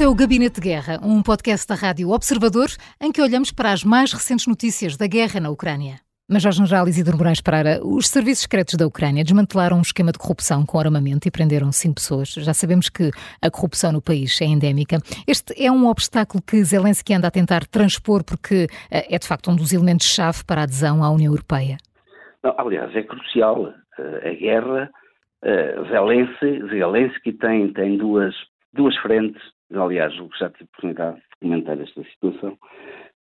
Este é o Gabinete de Guerra, um podcast da Rádio Observador em que olhamos para as mais recentes notícias da guerra na Ucrânia. Major-General Isidro Moraes Pereira, os serviços secretos da Ucrânia desmantelaram um esquema de corrupção com armamento e prenderam cinco pessoas. Já sabemos que a corrupção no país é endémica. Este é um obstáculo que Zelensky anda a tentar transpor porque eh, é de facto um dos elementos-chave para a adesão à União Europeia. Não, aliás, é crucial. Eh, a guerra, uh, Zelensky, Zelensky tem, tem duas, duas frentes. Aliás, já tive oportunidade de comentar esta situação,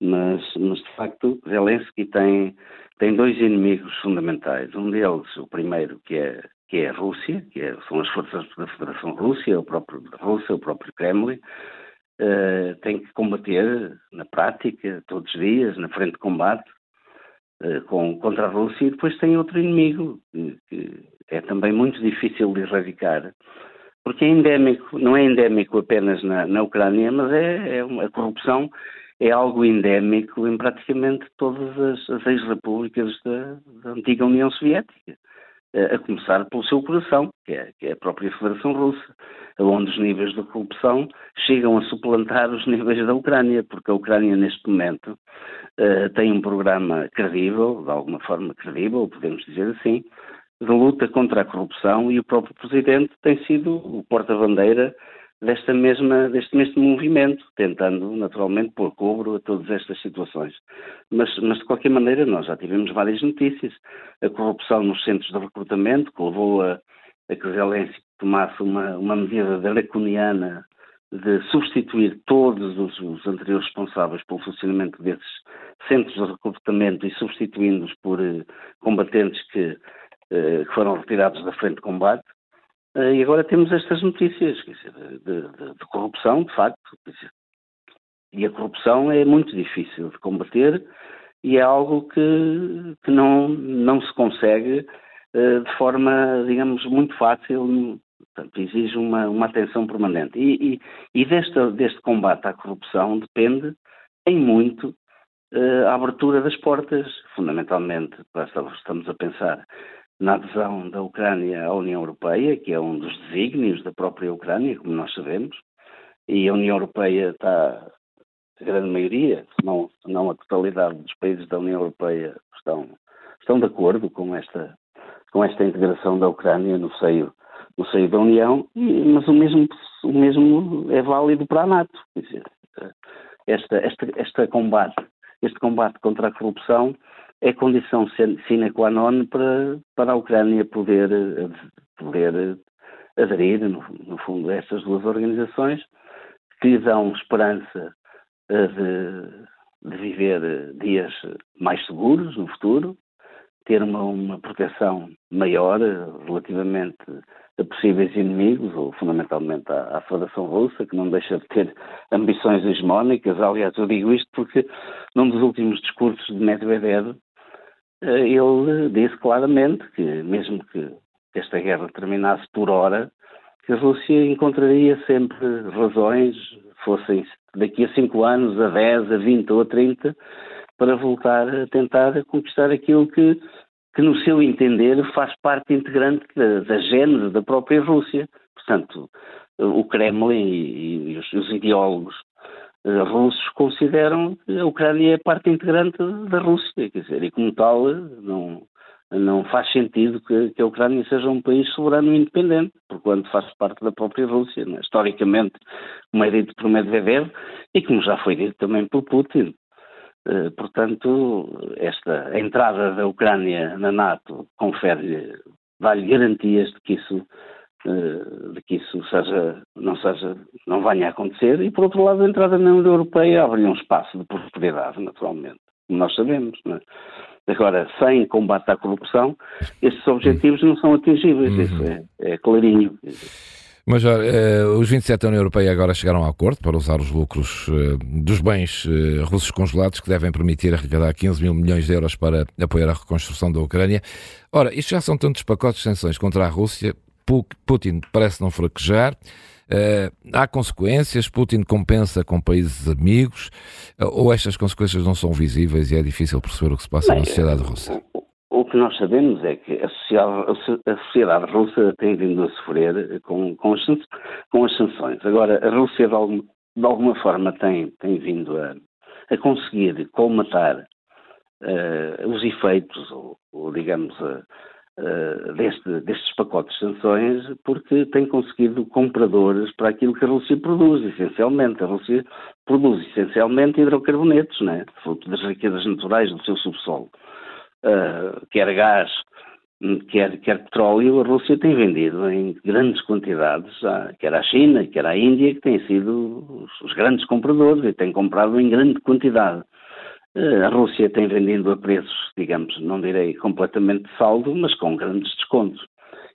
mas, mas de facto, Zelensky tem tem dois inimigos fundamentais. Um deles, o primeiro, que é, que é a Rússia, que é, são as forças da Federação Rússia, o próprio Rússia, o próprio Kremlin, uh, tem que combater na prática, todos os dias, na frente de combate, uh, com, contra a Rússia, e depois tem outro inimigo, que, que é também muito difícil de erradicar, porque é endémico, não é endémico apenas na, na Ucrânia, mas é, é uma, a corrupção é algo endémico em praticamente todas as, as ex-repúblicas da, da, antiga União Soviética, a começar pelo seu coração, que é, que é, a própria Federação Russa, onde os níveis de corrupção chegam a suplantar os níveis da Ucrânia, porque a Ucrânia neste momento uh, tem um programa credível, de alguma forma credível, podemos dizer assim, de luta contra a corrupção e o próprio Presidente tem sido o porta-bandeira desta mesma, deste mesmo movimento, tentando naturalmente pôr cobro a todas estas situações. Mas, mas de qualquer maneira nós já tivemos várias notícias. A corrupção nos centros de recrutamento, que levou a, a que Zelensky tomasse uma, uma medida draconiana de substituir todos os, os, anteriores responsáveis pelo funcionamento desses centros de recrutamento e substituindo-os por eh, combatentes que, que foram retirados da frente de combate, Uh, e agora temos estas notícias dizer, de, de, de, corrupção, de facto. Dizer, e a corrupção é muito difícil de combater e é algo que, que não, não se consegue uh, de forma, digamos, muito fácil. Portanto, exige uma, uma atenção permanente. E, e, e deste, combate à corrupção depende, em muito, a abertura das portas, fundamentalmente, estamos a pensar na adesão da Ucrânia à União Europeia, que é um dos desígnios da própria Ucrânia, como nós sabemos, e a União Europeia está, a grande maioria, se não, se não a totalidade dos países da União Europeia estão, estão de acordo com esta, com esta integração da Ucrânia no seio, no seio da União, mas o mesmo, o mesmo é válido para a NATO. Quer dizer, esta, esta, esta combate, este combate contra a corrupção é condição sine qua non para, para a Ucrânia poder, poder aderir, no, no fundo, a estas duas organizações que lhe dão esperança eh, de, de, viver dias mais seguros no futuro, ter uma, uma proteção maior relativamente a possíveis inimigos, ou fundamentalmente à, à, Federação Russa, que não deixa de ter ambições hegemónicas. Aliás, eu digo isto porque num dos últimos discursos de Medvedev, eh, ele disse claramente que, mesmo que esta guerra terminasse por hora, que a Rússia encontraria sempre razões, fossem daqui a 5 anos, a 10, a 20 ou a 30, para voltar a tentar conquistar aquilo que, que no seu entender, faz parte integrante da, da gênese da própria Rússia. Portanto, o Kremlin e, e os, os ideólogos russos consideram que a Ucrânia é parte integrante da Rússia, quer dizer, e como tal não, não faz sentido que, que a Ucrânia seja um país soberano e independente, porquanto faz parte da própria Rússia, né? historicamente, como é dito por Medvedev e como já foi dito também por Putin. Uh, portanto, esta entrada da Ucrânia na NATO confere-lhe, dá-lhe garantias de que isso eh, de que isso seja, não, seja, não venha a acontecer, e por outro lado a entrada na União Europeia abre um espaço de prosperidade, naturalmente, como nós sabemos. Não é? Agora, sem combate à corrupção, estes objetivos não são atingíveis, uhum. isso é, é clarinho. Mas eh, os 27 da União Europeia agora chegaram a acordo para usar os lucros eh, dos bens eh, russos congelados que devem permitir arrecadar 15 mil milhões de euros para apoiar a reconstrução da Ucrânia. Ora, isto já são tantos pacotes de sanções contra a Rússia Putin parece não fraquejar. Uh, há consequências, Putin compensa com países amigos, uh, ou estas consequências não são visíveis e é difícil perceber o que se passa Bem, na sociedade russa? O, o, que nós sabemos é que a sociedade, a sociedade russa tem vindo a sofrer com, com, as, com as sanções. Agora, a Rússia, de alguma, de alguma forma tem, tem vindo a, a conseguir colmatar uh, os efeitos, ou, ou digamos, uh, uh, deste, destes pacotes de sanções, porque tem conseguido compradores para aquilo que a Rússia produz, essencialmente. A Rússia produz essencialmente hidrocarbonetos, né? fruto das riquezas naturais do seu subsolo. quer gás, quer, quer petróleo, a Rússia tem vendido em grandes quantidades, quer à China, quer à Índia, que têm sido os, os grandes compradores e têm comprado em grande quantidade. Eh, a Rússia tem vendido a preços, digamos, não direi completamente saldo, mas com grandes descontos.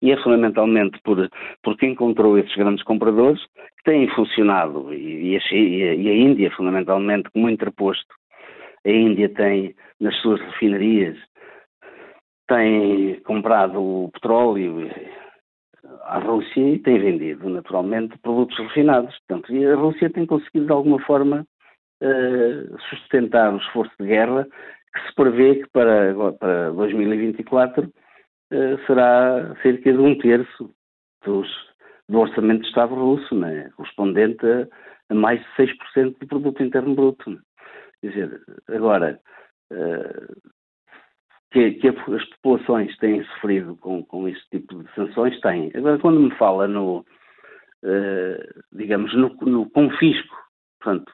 E é fundamentalmente por, porque encontrou esses grandes compradores que têm funcionado, e, a, e a Índia, fundamentalmente, como interposto. A Índia tem, nas suas refinarias, tem comprado o petróleo à Rússia e tem vendido, naturalmente, produtos refinados. Portanto, e a Rússia tem conseguido, de alguma forma, uh, sustentar o esforço de guerra que se prevê que para, para 2024 uh, eh, será cerca de um terço dos, do orçamento de Estado russo, né? correspondente a, a, mais de 6% do produto interno bruto. Né? Quer dizer, agora, uh, que, que, as populações têm sofrido com, com este tipo de sanções, têm. Agora, quando me fala no, uh, digamos, no, no confisco, portanto,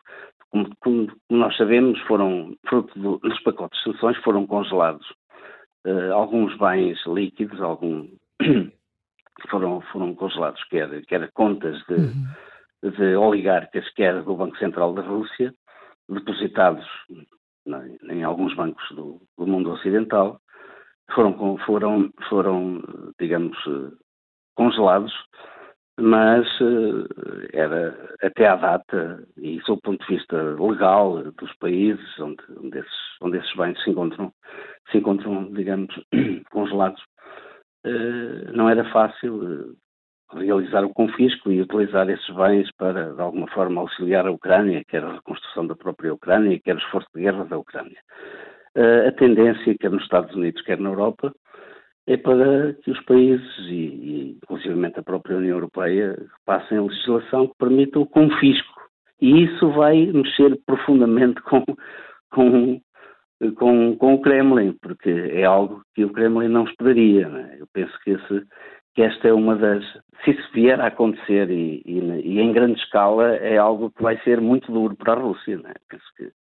como, como, nós sabemos, foram, fruto do, dos pacotes de sanções, foram congelados uh, alguns bens líquidos, algum, foram, foram congelados, quer, quer contas de, uhum. de oligarcas, quer do Banco Central da Rússia, depositados em, em alguns bancos do, do, mundo ocidental, foram, foram, foram digamos, eh, congelados mas uh, era até à data, e sob o ponto de vista legal dos países onde, onde, esses, onde esses bens se encontram, se encontram, digamos, congelados, uh, não era fácil uh, realizar o confisco e utilizar esses bens para, de alguma forma, auxiliar a Ucrânia, quer a reconstrução da própria Ucrânia, quer o esforço de guerra da Ucrânia. a tendência, quer nos Estados Unidos, quer na Europa, é para que os países, e, e inclusive a própria União Europeia, passem a legislação que permita o confisco. E isso vai mexer profundamente com, com, com, com o Kremlin, porque é algo que o Kremlin não esperaria. Né? Eu penso que, esse, que esta é uma das. Se isso vier a acontecer e, e, e, em grande escala, é algo que vai ser muito duro para a Rússia. Né? Penso que,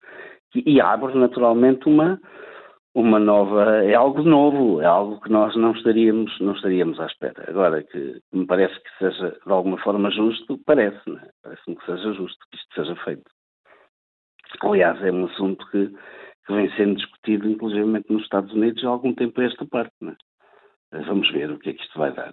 e abre naturalmente uma uma nova, é algo novo, é algo que nós não estaríamos, não estaríamos à espera. Agora, que me parece que seja de alguma forma justo, parece, é? parece-me que seja justo que isto seja feito. Aliás, é um assunto que, que vem sendo discutido, inclusive nos Estados Unidos, há algum tempo a esta parte. É? Vamos ver o que é que isto vai dar.